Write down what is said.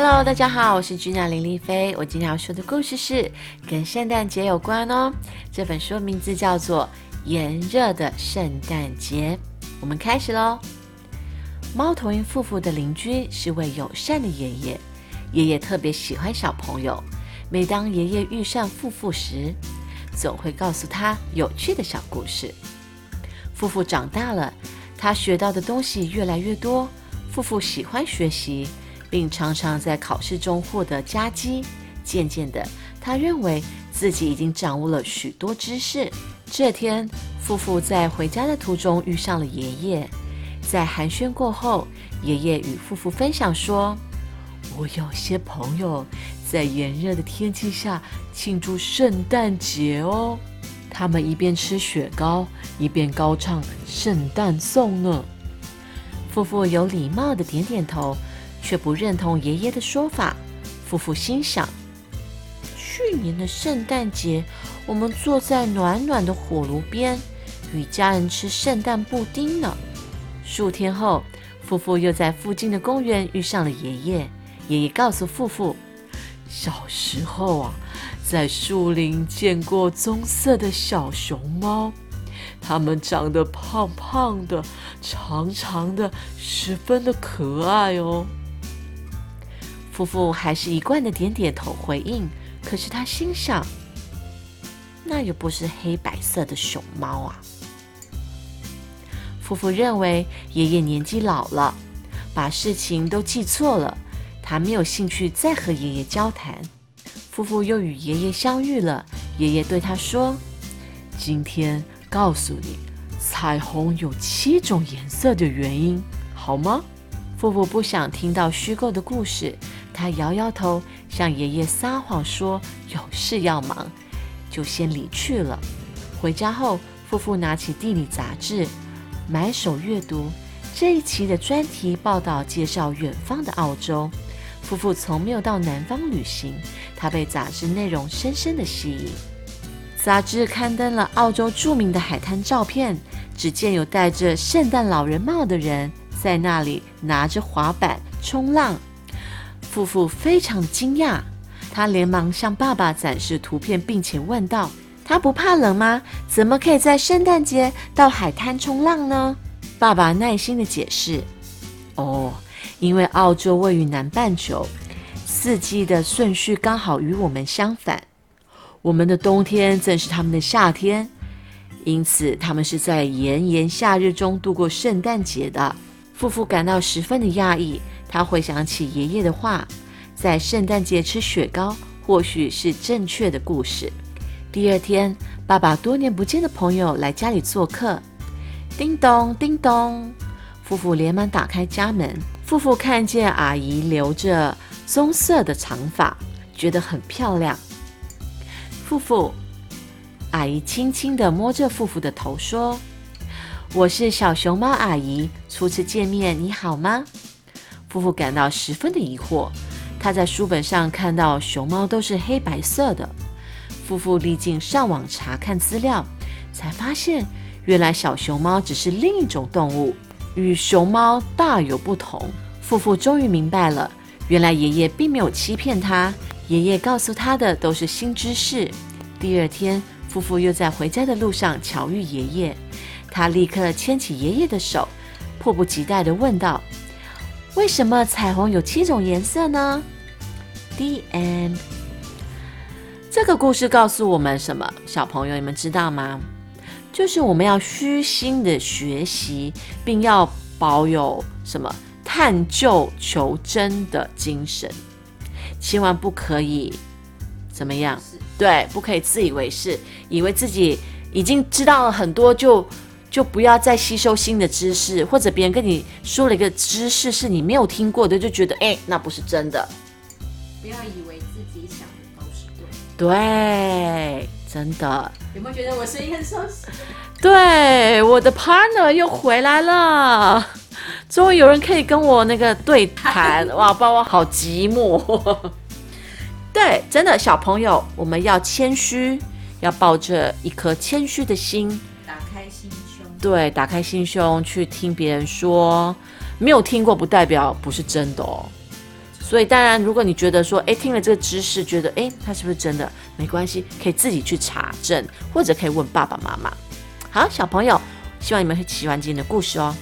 Hello，大家好，我是君娜林丽菲。我今天要说的故事是跟圣诞节有关哦。这本书名字叫做《炎热的圣诞节》。我们开始喽。猫头鹰夫妇的邻居是位友善的爷爷，爷爷特别喜欢小朋友。每当爷爷遇上夫妇时，总会告诉他有趣的小故事。夫妇长大了，他学到的东西越来越多。夫妇喜欢学习。并常常在考试中获得佳绩。渐渐的，他认为自己已经掌握了许多知识。这天，夫妇在回家的途中遇上了爷爷。在寒暄过后，爷爷与夫妇分享说：“我有些朋友在炎热的天气下庆祝圣诞节哦。他们一边吃雪糕，一边高唱圣诞颂呢。”夫妇有礼貌的点点头。却不认同爷爷的说法。夫妇心想：去年的圣诞节，我们坐在暖暖的火炉边，与家人吃圣诞布丁呢。数天后，夫妇又在附近的公园遇上了爷爷。爷爷告诉夫妇，小时候啊，在树林见过棕色的小熊猫，它们长得胖胖的、长长的，十分的可爱哦。夫妇还是一贯的点点头回应，可是他心想，那又不是黑白色的熊猫啊。夫妇认为爷爷年纪老了，把事情都记错了，他没有兴趣再和爷爷交谈。夫妇又与爷爷相遇了，爷爷对他说：“今天告诉你，彩虹有七种颜色的原因，好吗？”夫妇不想听到虚构的故事。他摇摇头，向爷爷撒谎说有事要忙，就先离去了。回家后，夫妇拿起地理杂志，埋首阅读。这一期的专题报道介绍远方的澳洲。夫妇从没有到南方旅行，他被杂志内容深深的吸引。杂志刊登了澳洲著名的海滩照片，只见有戴着圣诞老人帽的人在那里拿着滑板冲浪。夫妇非常惊讶，他连忙向爸爸展示图片，并且问道：“他不怕冷吗？怎么可以在圣诞节到海滩冲浪呢？”爸爸耐心的解释：“哦，因为澳洲位于南半球，四季的顺序刚好与我们相反。我们的冬天正是他们的夏天，因此他们是在炎炎夏日中度过圣诞节的。”夫妇感到十分的讶异。他回想起爷爷的话，在圣诞节吃雪糕或许是正确的故事。第二天，爸爸多年不见的朋友来家里做客，叮咚叮咚，夫妇连忙打开家门。夫妇看见阿姨留着棕色的长发，觉得很漂亮。夫妇，阿姨轻轻地摸着夫妇的头说：“我是小熊猫阿姨，初次见面，你好吗？”夫妇感到十分的疑惑，他在书本上看到熊猫都是黑白色的。夫妇历经上网查看资料，才发现原来小熊猫只是另一种动物，与熊猫大有不同。夫妇终于明白了，原来爷爷并没有欺骗他，爷爷告诉他的都是新知识。第二天，夫妇又在回家的路上巧遇爷爷，他立刻牵起爷爷的手，迫不及待地问道。为什么彩虹有七种颜色呢？The end。这个故事告诉我们什么？小朋友，你们知道吗？就是我们要虚心的学习，并要保有什么探究求真的精神，千万不可以怎么样？对，不可以自以为是，以为自己已经知道了很多就。就不要再吸收新的知识，或者别人跟你说了一个知识是你没有听过的，就觉得哎，那不是真的。不要以为自己想的都是对。对，真的。有没有觉得我声音很熟悉？对，我的 partner 又回来了，终于有人可以跟我那个对谈，哇，把我好寂寞。对，真的，小朋友，我们要谦虚，要抱着一颗谦虚的心。对，打开心胸去听别人说，没有听过不代表不是真的哦。所以当然，如果你觉得说，诶，听了这个知识，觉得诶，它是不是真的？没关系，可以自己去查证，或者可以问爸爸妈妈。好，小朋友，希望你们会喜欢今天的故事哦。